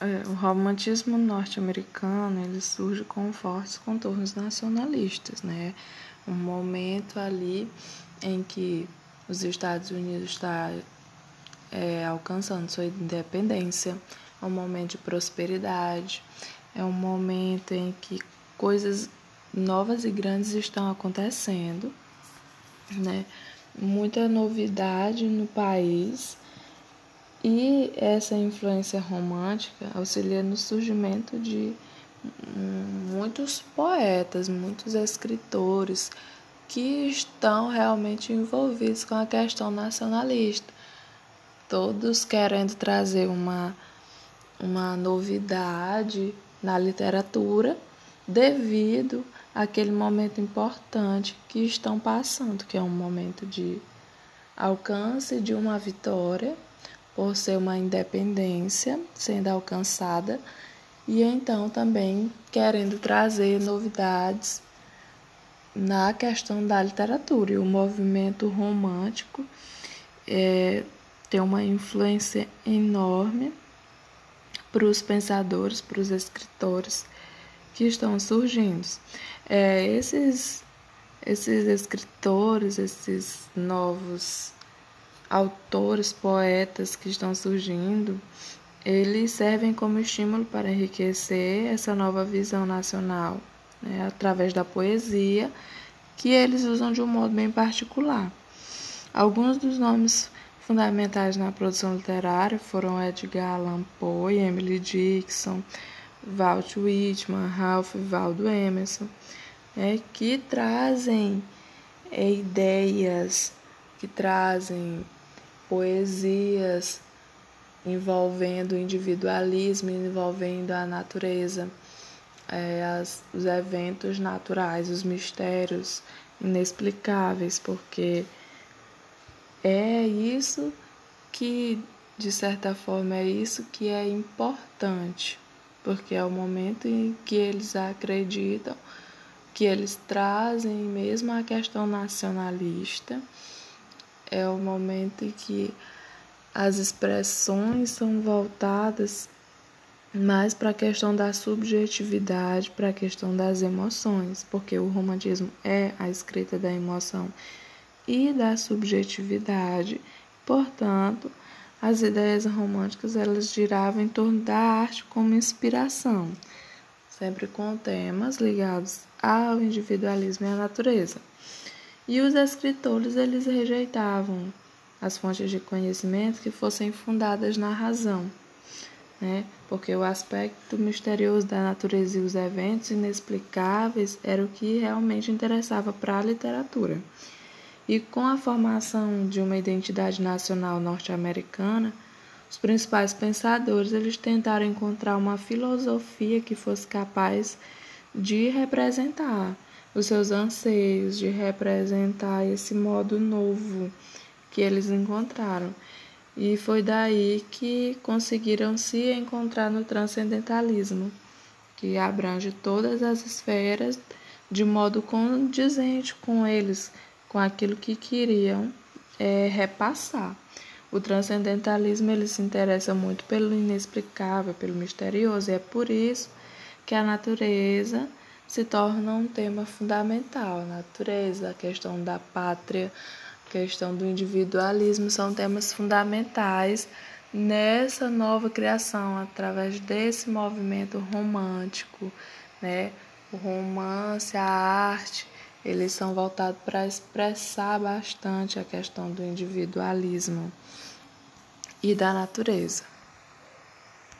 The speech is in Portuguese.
É, o romantismo norte-americano ele surge com fortes contornos nacionalistas, né? Um momento ali em que os Estados Unidos está é, alcançando sua independência, é um momento de prosperidade, é um momento em que coisas novas e grandes estão acontecendo, né? Muita novidade no país e essa influência romântica auxilia no surgimento de muitos poetas, muitos escritores que estão realmente envolvidos com a questão nacionalista. Todos querendo trazer uma, uma novidade na literatura devido àquele momento importante que estão passando, que é um momento de alcance de uma vitória por ser uma independência sendo alcançada e então também querendo trazer novidades na questão da literatura. E o movimento romântico é, tem uma influência enorme para os pensadores, para os escritores que estão surgindo. É, esses, esses escritores, esses novos autores, poetas que estão surgindo, eles servem como estímulo para enriquecer essa nova visão nacional, né, através da poesia, que eles usam de um modo bem particular. Alguns dos nomes fundamentais na produção literária foram Edgar Allan Poe, Emily Dickinson, Walt Whitman, Ralph Waldo Emerson, né, que trazem é, ideias, que trazem poesias envolvendo o individualismo, envolvendo a natureza, é, as, os eventos naturais, os mistérios inexplicáveis, porque é isso que, de certa forma, é isso que é importante, porque é o momento em que eles acreditam, que eles trazem mesmo a questão nacionalista é o momento em que as expressões são voltadas mais para a questão da subjetividade, para a questão das emoções, porque o romantismo é a escrita da emoção e da subjetividade. Portanto, as ideias românticas elas giravam em torno da arte como inspiração, sempre com temas ligados ao individualismo e à natureza. E os escritores eles rejeitavam as fontes de conhecimento que fossem fundadas na razão, né? Porque o aspecto misterioso da natureza e os eventos inexplicáveis era o que realmente interessava para a literatura. E com a formação de uma identidade nacional norte-americana, os principais pensadores eles tentaram encontrar uma filosofia que fosse capaz de representar os seus anseios de representar esse modo novo que eles encontraram. E foi daí que conseguiram se encontrar no transcendentalismo, que abrange todas as esferas de modo condizente com eles, com aquilo que queriam é, repassar. O transcendentalismo ele se interessa muito pelo inexplicável, pelo misterioso, e é por isso que a natureza se torna um tema fundamental. A natureza, a questão da pátria, a questão do individualismo são temas fundamentais nessa nova criação, através desse movimento romântico, né? O romance, a arte, eles são voltados para expressar bastante a questão do individualismo e da natureza.